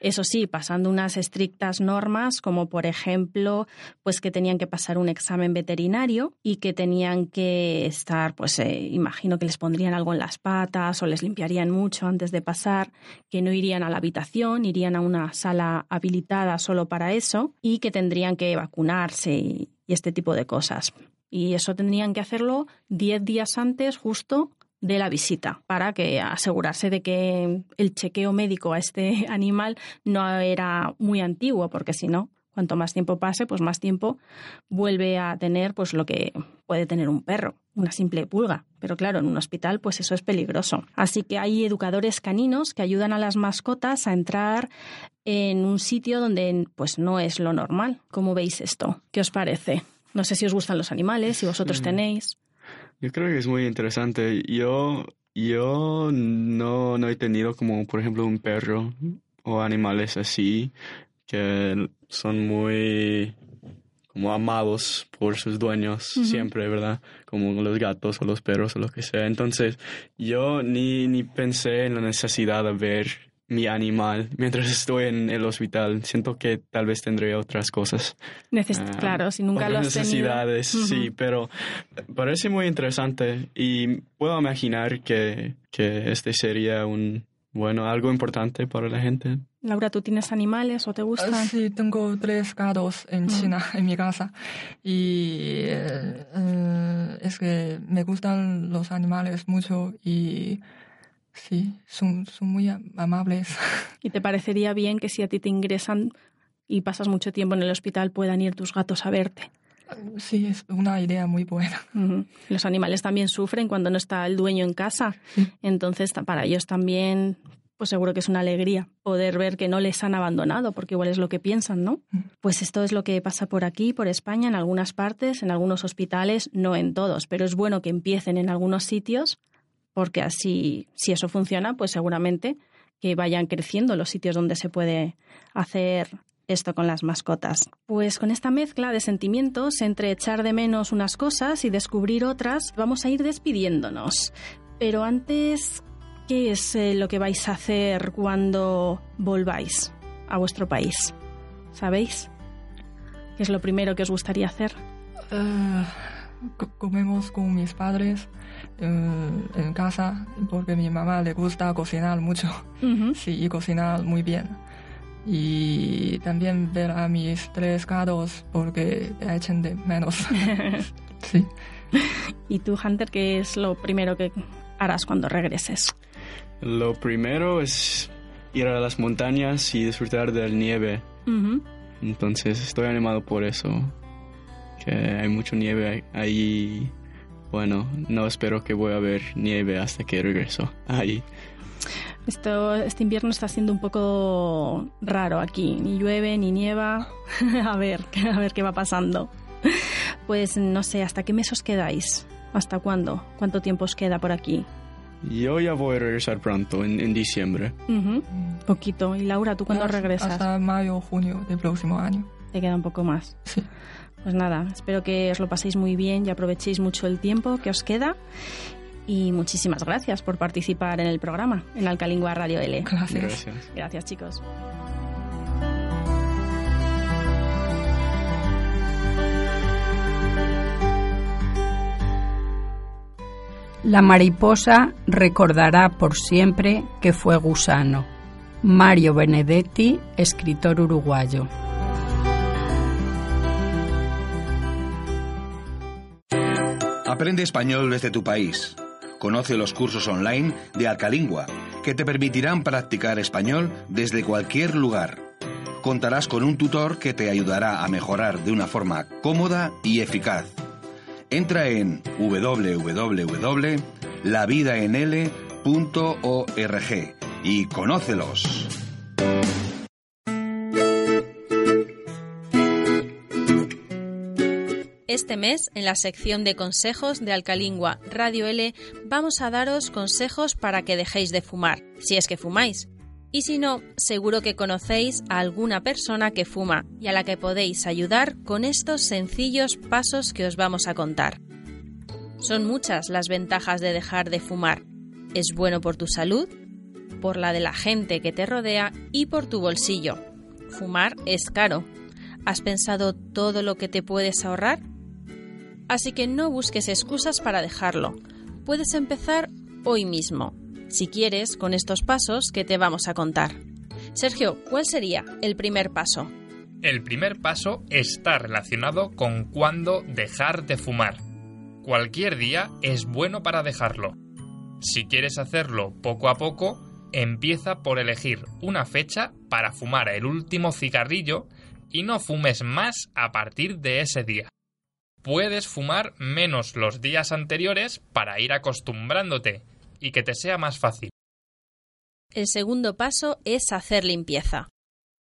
Speaker 1: Eso sí, pasando unas estrictas normas, como por ejemplo, pues que tenían que pasar un examen veterinario y que tenían que estar, pues eh, imagino que les pondrían algo en las patas o les limpiarían mucho antes de pasar, que no irían a la habitación, irían a una sala habilitada solo para eso y que tendrían que vacunarse y, y este tipo de cosas. Y eso tendrían que hacerlo 10 días antes justo de la visita para que asegurarse de que el chequeo médico a este animal no era muy antiguo porque si no cuanto más tiempo pase pues más tiempo vuelve a tener pues lo que puede tener un perro una simple pulga. Pero claro en un hospital pues eso es peligroso. Así que hay educadores caninos que ayudan a las mascotas a entrar en un sitio donde pues no es lo normal. Cómo veis esto qué os parece no sé si os gustan los animales si vosotros tenéis
Speaker 9: yo creo que es muy interesante. Yo, yo no, no he tenido como, por ejemplo, un perro o animales así que son muy como amados por sus dueños siempre, ¿verdad? Como los gatos o los perros o lo que sea. Entonces, yo ni, ni pensé en la necesidad de ver mi animal mientras estoy en el hospital. Siento que tal vez tendré otras cosas.
Speaker 1: Neces-
Speaker 9: Ah,
Speaker 1: claro, si nunca lo
Speaker 9: otras
Speaker 1: has tenido.
Speaker 9: necesidades, sí, pero parece muy interesante y puedo imaginar que, que este sería un, bueno, algo importante para la gente.
Speaker 1: Laura, ¿tú tienes animales o te gustan?
Speaker 10: Ah, Sí, tengo tres gatos en China, en mi casa. Y eh, eh, es que me gustan los animales mucho y sí, son, son muy am- amables.
Speaker 1: ¿Y te parecería bien que si a ti te ingresan y pasas mucho tiempo en el hospital puedan ir tus gatos a verte?
Speaker 10: Sí, es una idea muy buena.
Speaker 1: Los animales también sufren cuando no está el dueño en casa. Entonces, para ellos también, pues seguro que es una alegría poder ver que no les han abandonado, porque igual es lo que piensan, ¿no? Pues esto es lo que pasa por aquí, por España, en algunas partes, en algunos hospitales, no en todos, pero es bueno que empiecen en algunos sitios, porque así, si eso funciona, pues seguramente que vayan creciendo los sitios donde se puede hacer esto con las mascotas. Pues con esta mezcla de sentimientos entre echar de menos unas cosas y descubrir otras, vamos a ir despidiéndonos. Pero antes, ¿qué es eh, lo que vais a hacer cuando volváis a vuestro país? ¿Sabéis? ¿Qué es lo primero que os gustaría hacer?
Speaker 10: Eh, co- comemos con mis padres en casa porque mi mamá le gusta cocinar mucho. Sí, y cocinar muy bien. Y también ver a mis tres gatos porque te echen de menos. sí.
Speaker 1: ¿Y tú, Hunter, qué es lo primero que harás cuando regreses?
Speaker 9: Lo primero es ir a las montañas y disfrutar de la nieve. Entonces estoy animado por eso. Que hay mucha nieve ahí. Bueno, no espero que voy a ver nieve hasta que regreso ahí.
Speaker 1: Esto, este invierno está siendo un poco raro aquí. Ni llueve, ni nieva. a ver, a ver qué va pasando. Pues no sé, ¿hasta qué mes os quedáis? ¿Hasta cuándo? ¿Cuánto tiempo os queda por aquí?
Speaker 9: Yo ya voy a regresar pronto, en, en diciembre.
Speaker 1: Ujú. Poquito. ¿Y Laura, tú cuándo regresas?
Speaker 10: Hasta mayo o junio del próximo año.
Speaker 1: Te queda un poco más.
Speaker 10: Sí.
Speaker 1: Pues nada, espero que os lo paséis muy bien y aprovechéis mucho el tiempo que os queda. Y muchísimas gracias por participar en el programa, en Alcalingua Radio L.
Speaker 10: Gracias.
Speaker 9: Gracias.
Speaker 1: Gracias, chicos.
Speaker 11: La mariposa recordará por siempre que fue gusano. Mario Benedetti, escritor uruguayo.
Speaker 7: Aprende español desde tu país. Conoce los cursos online de Alcalingua, que te permitirán practicar español desde cualquier lugar. Contarás con un tutor que te ayudará a mejorar de una forma cómoda y eficaz. Entra en www.lavidaenl.org y conócelos.
Speaker 1: Este mes, en la sección de consejos de Alcalingua Radio L, vamos a daros consejos para que dejéis de fumar, si es que fumáis. Y si no, seguro que conocéis a alguna persona que fuma y a la que podéis ayudar con estos sencillos pasos que os vamos a contar. Son muchas las ventajas de dejar de fumar. Es bueno por tu salud, por la de la gente que te rodea y por tu bolsillo. Fumar es caro. ¿Has pensado todo lo que te puedes ahorrar? Así que no busques excusas para dejarlo. Puedes empezar hoy mismo, si quieres, con estos pasos que te vamos a contar. Sergio, ¿cuál sería el primer paso?
Speaker 2: El primer paso está relacionado con cuándo dejar de fumar. Cualquier día es bueno para dejarlo. Si quieres hacerlo poco a poco, empieza por elegir una fecha para fumar el último cigarrillo y no fumes más a partir de ese día. Puedes fumar menos los días anteriores para ir acostumbrándote y que te sea más fácil.
Speaker 1: El segundo paso es hacer limpieza.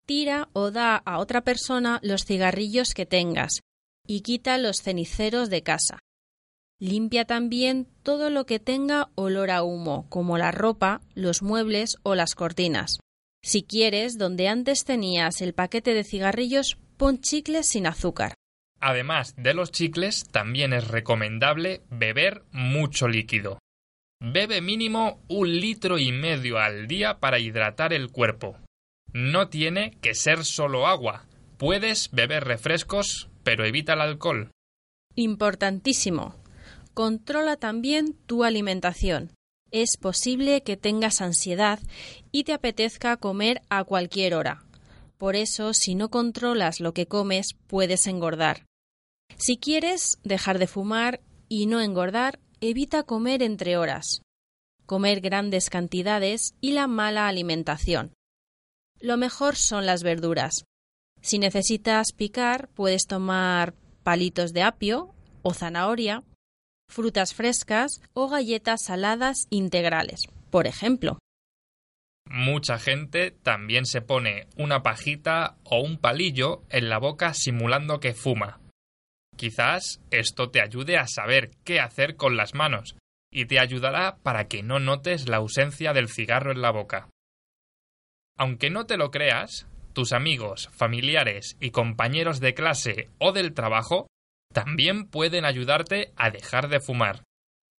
Speaker 1: Tira o da a otra persona los cigarrillos que tengas y quita los ceniceros de casa. Limpia también todo lo que tenga olor a humo, como la ropa, los muebles o las cortinas. Si quieres, donde antes tenías el paquete de cigarrillos, pon chicles sin azúcar.
Speaker 2: Además de los chicles, también es recomendable beber mucho líquido. Bebe mínimo un litro y medio al día para hidratar el cuerpo. No tiene que ser solo agua. Puedes beber refrescos, pero evita el alcohol.
Speaker 1: Importantísimo. Controla también tu alimentación. Es posible que tengas ansiedad y te apetezca comer a cualquier hora. Por eso, si no controlas lo que comes, puedes engordar. Si quieres dejar de fumar y no engordar, evita comer entre horas, comer grandes cantidades y la mala alimentación. Lo mejor son las verduras. Si necesitas picar, puedes tomar palitos de apio o zanahoria, frutas frescas o galletas saladas integrales, por ejemplo.
Speaker 2: Mucha gente también se pone una pajita o un palillo en la boca simulando que fuma. Quizás esto te ayude a saber qué hacer con las manos y te ayudará para que no notes la ausencia del cigarro en la boca. Aunque no te lo creas, tus amigos, familiares y compañeros de clase o del trabajo también pueden ayudarte a dejar de fumar.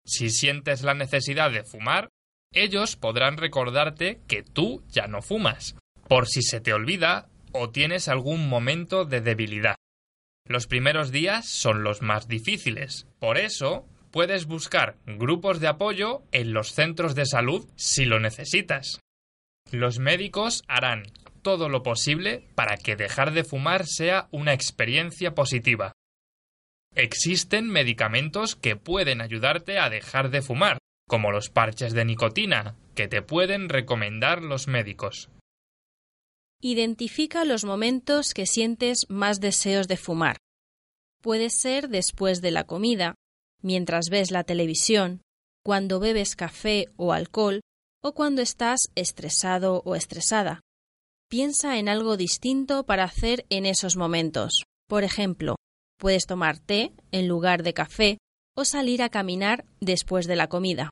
Speaker 2: Si sientes la necesidad de fumar, ellos podrán recordarte que tú ya no fumas, por si se te olvida o tienes algún momento de debilidad. Los primeros días son los más difíciles. Por eso, puedes buscar grupos de apoyo en los centros de salud si lo necesitas. Los médicos harán todo lo posible para que dejar de fumar sea una experiencia positiva. Existen medicamentos que pueden ayudarte a dejar de fumar, como los parches de nicotina, que te pueden recomendar los médicos.
Speaker 1: Identifica los momentos que sientes más deseos de fumar. Puede ser después de la comida, mientras ves la televisión, cuando bebes café o alcohol o cuando estás estresado o estresada. Piensa en algo distinto para hacer en esos momentos. Por ejemplo, puedes tomar té en lugar de café o salir a caminar después de la comida.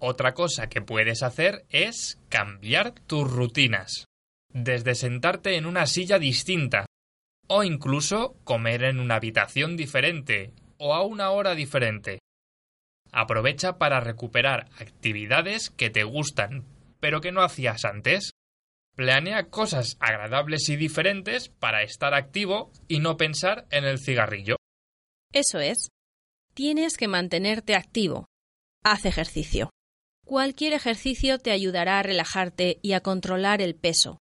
Speaker 2: Otra cosa que puedes hacer es cambiar tus rutinas. Desde sentarte en una silla distinta, o incluso comer en una habitación diferente, o a una hora diferente. Aprovecha para recuperar actividades que te gustan, pero que no hacías antes. Planea cosas agradables y diferentes para estar activo y no pensar en el cigarrillo.
Speaker 1: Eso es. Tienes que mantenerte activo. Haz ejercicio. Cualquier ejercicio te ayudará a relajarte y a controlar el peso.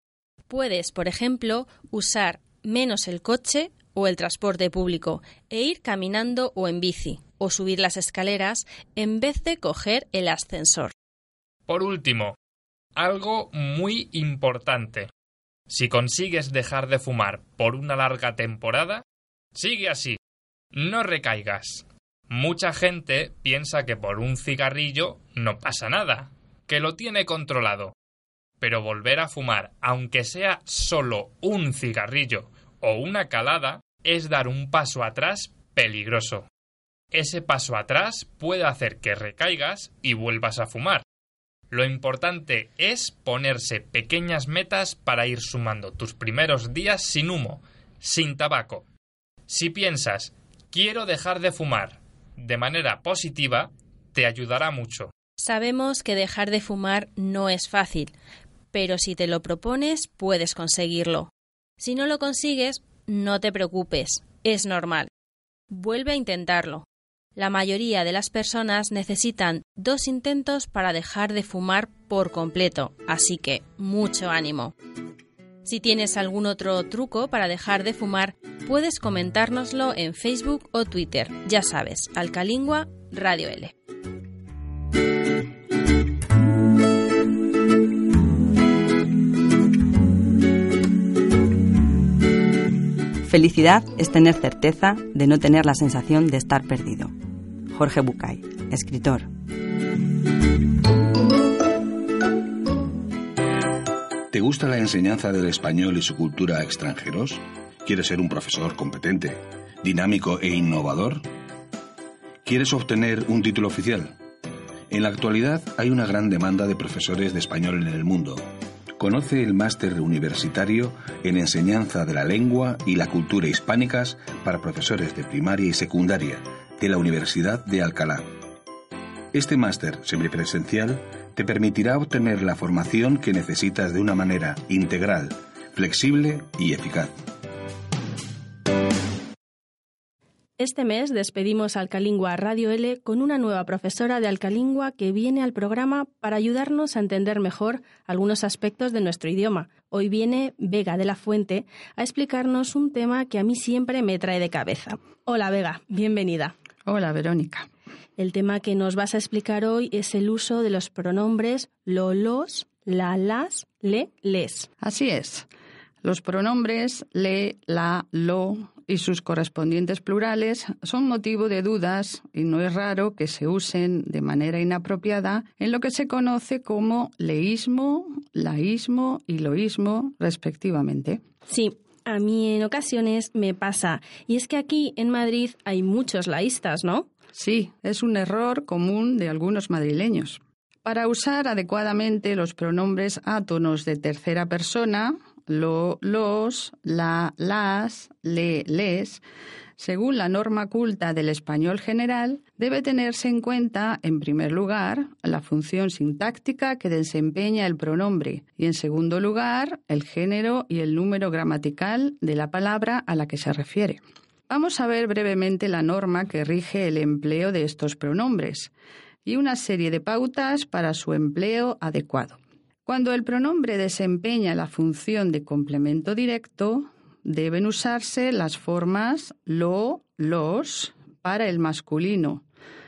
Speaker 1: Puedes, por ejemplo, usar menos el coche o el transporte público e ir caminando o en bici o subir las escaleras en vez de coger el ascensor.
Speaker 2: Por último, algo muy importante. Si consigues dejar de fumar por una larga temporada, sigue así. No recaigas. Mucha gente piensa que por un cigarrillo no pasa nada, que lo tiene controlado. Pero volver a fumar, aunque sea solo un cigarrillo o una calada, es dar un paso atrás peligroso. Ese paso atrás puede hacer que recaigas y vuelvas a fumar. Lo importante es ponerse pequeñas metas para ir sumando tus primeros días sin humo, sin tabaco. Si piensas, quiero dejar de fumar, de manera positiva, te ayudará mucho.
Speaker 1: Sabemos que dejar de fumar no es fácil, pero si te lo propones, puedes conseguirlo. Si no lo consigues, no te preocupes, es normal. Vuelve a intentarlo. La mayoría de las personas necesitan dos intentos para dejar de fumar por completo, así que mucho ánimo. Si tienes algún otro truco para dejar de fumar, puedes comentárnoslo en Facebook o Twitter. Ya sabes, Alcalingua Radio L.
Speaker 12: Felicidad es tener certeza de no tener la sensación de estar perdido. Jorge Bucay, escritor.
Speaker 7: ¿Te gusta la enseñanza del español y su cultura a extranjeros? ¿Quieres ser un profesor competente, dinámico e innovador? ¿Quieres obtener un título oficial? En la actualidad hay una gran demanda de profesores de español en el mundo Conoce el máster universitario en enseñanza de la lengua y la cultura hispánicas para profesores de primaria y secundaria de la Universidad de Alcalá. Este máster semipresencial te permitirá obtener la formación que necesitas de una manera integral, flexible y eficaz.
Speaker 1: Este mes despedimos Alcalingua Radio L con una nueva profesora de Alcalingua que viene al programa para ayudarnos a entender mejor algunos aspectos de nuestro idioma. Hoy viene Vega de la Fuente a explicarnos un tema que a mí siempre me trae de cabeza. Hola Vega, bienvenida.
Speaker 11: Hola Verónica.
Speaker 1: El tema que nos vas a explicar hoy es el uso de los pronombres lo, los, la, las, le, les.
Speaker 11: Así es. Los pronombres le, la, lo, y sus correspondientes plurales son motivo de dudas y no es raro que se usen de manera inapropiada en lo que se conoce como leísmo, laísmo y loísmo, respectivamente.
Speaker 1: Sí, a mí en ocasiones me pasa. Y es que aquí en Madrid hay muchos laístas, ¿no?
Speaker 11: Sí, es un error común de algunos madrileños. Para usar adecuadamente los pronombres átonos de tercera persona, lo, los, la, las, le, les, Según la norma culta del español general, debe tenerse en cuenta, en primer lugar, la función sintáctica que desempeña el pronombre y, en segundo lugar, el género y el número gramatical de la palabra a la que se refiere. Vamos a ver brevemente la norma que rige el empleo de estos pronombres y una serie de pautas para su empleo adecuado. Cuando el pronombre desempeña la función de complemento directo, deben usarse las formas lo, los para el masculino,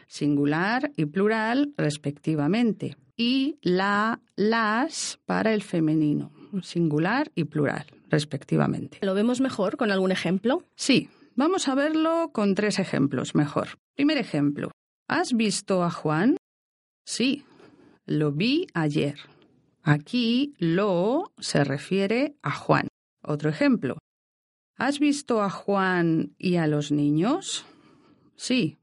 Speaker 11: singular y plural respectivamente, y la, las para el femenino, singular y plural respectivamente.
Speaker 1: ¿Lo vemos mejor con algún ejemplo?
Speaker 11: Sí, vamos a verlo con tres ejemplos mejor. Primer ejemplo. ¿Has visto a Juan? Sí, lo vi ayer. Aquí lo se refiere a Juan. Otro ejemplo. ¿Has visto a Juan y a los niños? Sí,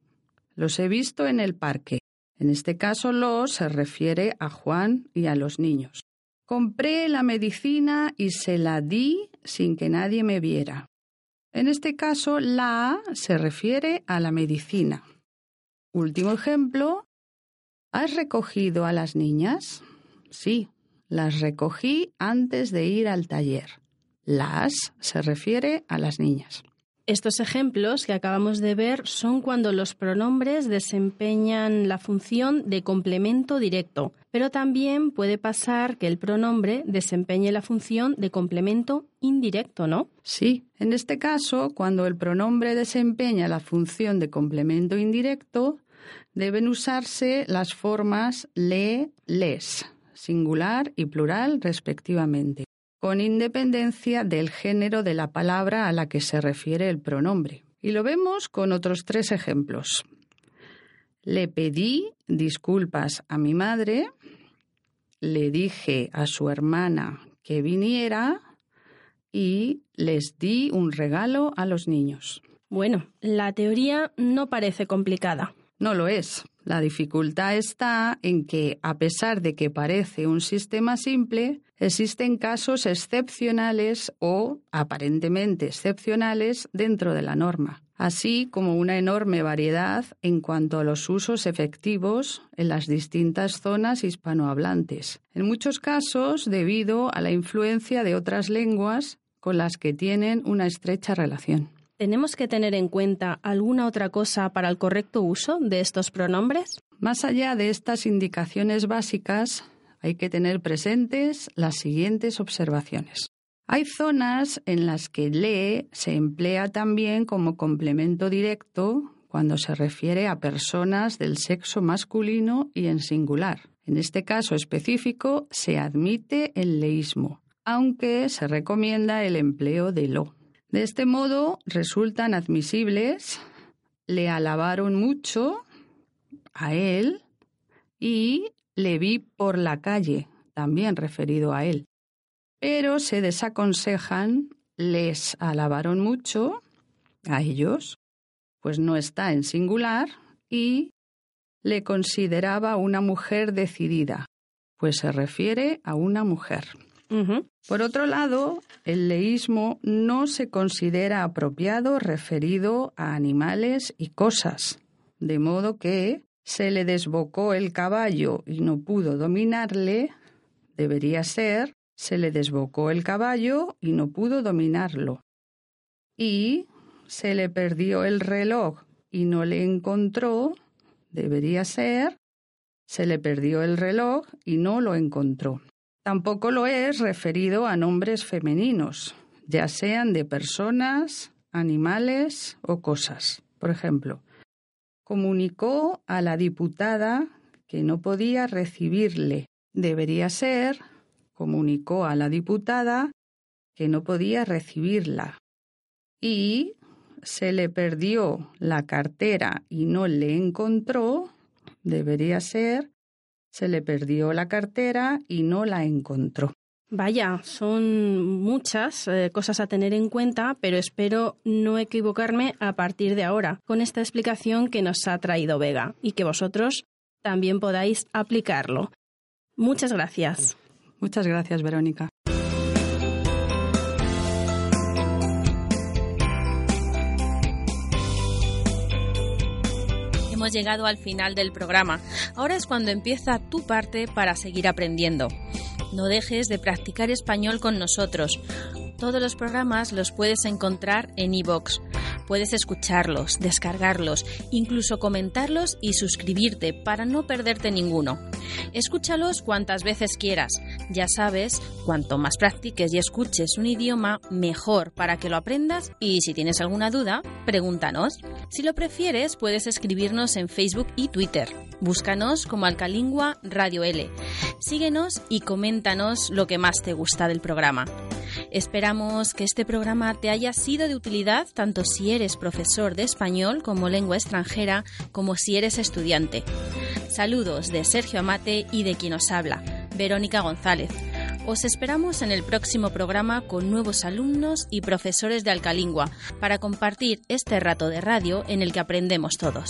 Speaker 11: los he visto en el parque. En este caso, lo se refiere a Juan y a los niños. Compré la medicina y se la di sin que nadie me viera. En este caso, la se refiere a la medicina. Último ejemplo. ¿Has recogido a las niñas? Sí, las recogí antes de ir al taller. Las se refiere a las niñas.
Speaker 1: Estos ejemplos que acabamos de ver son cuando los pronombres desempeñan la función de complemento directo, pero también puede pasar que el pronombre desempeñe la función de complemento indirecto, ¿no?
Speaker 11: Sí, en este caso, cuando el pronombre desempeña la función de complemento indirecto, deben usarse las formas le, les, singular y plural respectivamente con independencia del género de la palabra a la que se refiere el pronombre. Y lo vemos con otros tres ejemplos. Le pedí disculpas a mi madre, le dije a su hermana que viniera y les di un regalo a los niños.
Speaker 1: Bueno, la teoría no parece complicada.
Speaker 11: No lo es. La dificultad está en que, a pesar de que parece un sistema simple, existen casos excepcionales o aparentemente excepcionales dentro de la norma, así como una enorme variedad en cuanto a los usos efectivos en las distintas zonas hispanohablantes, en muchos casos debido a la influencia de otras lenguas con las que tienen una estrecha relación.
Speaker 1: ¿Tenemos que tener en cuenta alguna otra cosa para el correcto uso de estos pronombres?
Speaker 11: Más allá de estas indicaciones básicas, hay que tener presentes las siguientes observaciones. Hay zonas en las que le se emplea también como complemento directo cuando se refiere a personas del sexo masculino y en singular. En este caso específico se admite el leísmo, aunque se recomienda el empleo de lo. De este modo resultan admisibles, le alabaron mucho a él y le vi por la calle, también referido a él. Pero se desaconsejan, les alabaron mucho a ellos, pues no está en singular, y le consideraba una mujer decidida, pues se refiere a una mujer. Por otro lado, el leísmo no se considera apropiado referido a animales y cosas, de modo que se le desbocó el caballo y no pudo dominarle, debería ser se le desbocó el caballo y no pudo dominarlo. Y se le perdió el reloj y no le encontró, debería ser se le perdió el reloj y no lo encontró. Tampoco lo es referido a nombres femeninos, ya sean de personas, animales o cosas. Por ejemplo, comunicó a la diputada que no podía recibirle. Debería ser, comunicó a la diputada que no podía recibirla. Y se le perdió la cartera y no le encontró. Debería ser, se le perdió la cartera y no la encontró.
Speaker 1: Vaya, son muchas eh, cosas a tener en cuenta, pero espero no equivocarme a partir de ahora con esta explicación que nos ha traído Vega y que vosotros también podáis aplicarlo. Muchas gracias.
Speaker 11: Muchas gracias, Verónica.
Speaker 1: Hemos llegado al final del programa. Ahora es cuando empieza tu parte para seguir aprendiendo. No dejes de practicar español con nosotros. Todos los programas los puedes encontrar en iVoox. Puedes escucharlos, descargarlos, incluso comentarlos y suscribirte para no perderte ninguno. Escúchalos cuantas veces quieras. Ya sabes, cuanto más practiques y escuches un idioma, mejor para que lo aprendas y si tienes alguna duda, pregúntanos. Si lo prefieres, puedes escribirnos en Facebook y Twitter. Búscanos como Alcalingua Radio L. Síguenos y coméntanos lo que más te gusta del programa. Esperamos que este programa te haya sido de utilidad tanto si eres profesor de español como lengua extranjera como si eres estudiante. Saludos de Sergio Amate y de quien os habla, Verónica González. Os esperamos en el próximo programa con nuevos alumnos y profesores de Alcalingua para compartir este rato de radio en el que aprendemos todos.